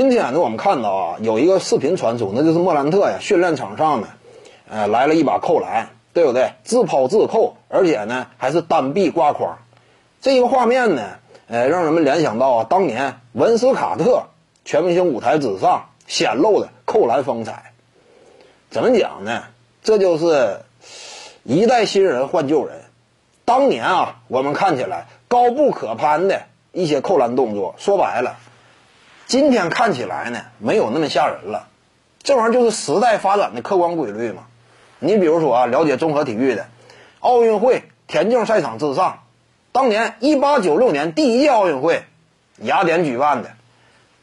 今天呢，我们看到啊，有一个视频传出，那就是莫兰特呀，训练场上呢，呃，来了一把扣篮，对不对？自抛自扣，而且呢，还是单臂挂筐。这一个画面呢，呃，让人们联想到啊，当年文斯卡特全明星舞台之上显露的扣篮风采。怎么讲呢？这就是一代新人换旧人。当年啊，我们看起来高不可攀的一些扣篮动作，说白了，今天看起来呢，没有那么吓人了。这玩意儿就是时代发展的客观规律嘛。你比如说啊，了解综合体育的，奥运会田径赛场之上，当年一八九六年第一届奥运会，雅典举办的，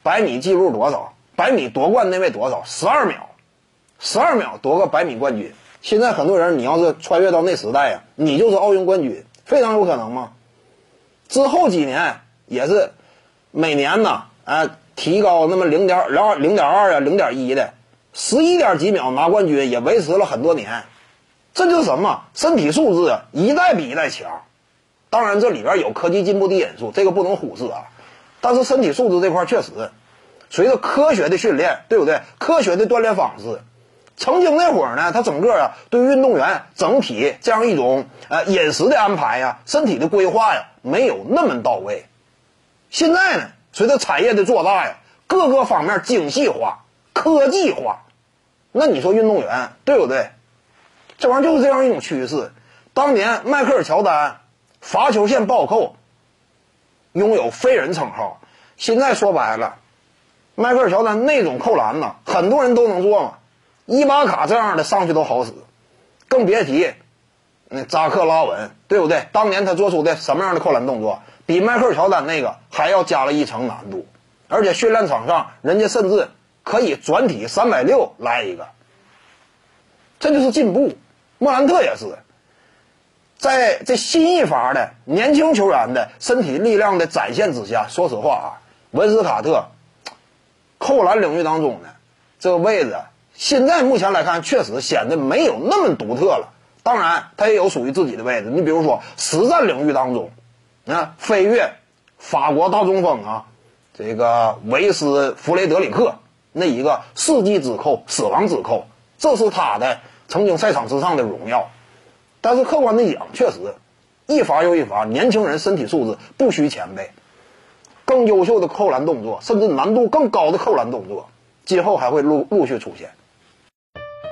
百米记录多少？百米夺冠那位多少？十二秒，十二秒夺个百米冠军。现在很多人，你要是穿越到那时代呀，你就是奥运冠军，非常有可能嘛。之后几年也是每年呢，啊，提高那么零点零二、零点二啊、零点一的，十一点几秒拿冠军，也维持了很多年。这就是什么？身体素质啊，一代比一代强。当然，这里边有科技进步的因素，这个不能忽视啊。但是身体素质这块确实，随着科学的训练，对不对？科学的锻炼方式。曾经那会儿呢，他整个啊对运动员整体这样一种呃饮食的安排呀、身体的规划呀，没有那么到位。现在呢，随着产业的做大呀，各个方面精细化、科技化，那你说运动员对不对？这玩意儿就是这样一种趋势。当年迈克尔乔丹罚球线暴扣，拥有飞人称号。现在说白了，迈克尔乔丹那种扣篮呢，很多人都能做嘛。伊巴卡这样的上去都好使，更别提那扎克拉文，对不对？当年他做出的什么样的扣篮动作，比迈克尔乔丹那个还要加了一层难度，而且训练场上人家甚至可以转体三百六来一个，这就是进步。莫兰特也是，在这新一法的年轻球员的身体力量的展现之下，说实话啊，文斯卡特扣篮领域当中呢，这个位置。现在目前来看，确实显得没有那么独特了。当然，他也有属于自己的位置。你比如说，实战领域当中，那飞跃法国大中锋啊，这个维斯弗雷德里克那一个世纪之扣、死亡之扣，这是他的曾经赛场之上的荣耀。但是客观的讲，确实一罚又一罚，年轻人身体素质不虚前辈，更优秀的扣篮动作，甚至难度更高的扣篮动作，今后还会陆陆续出现。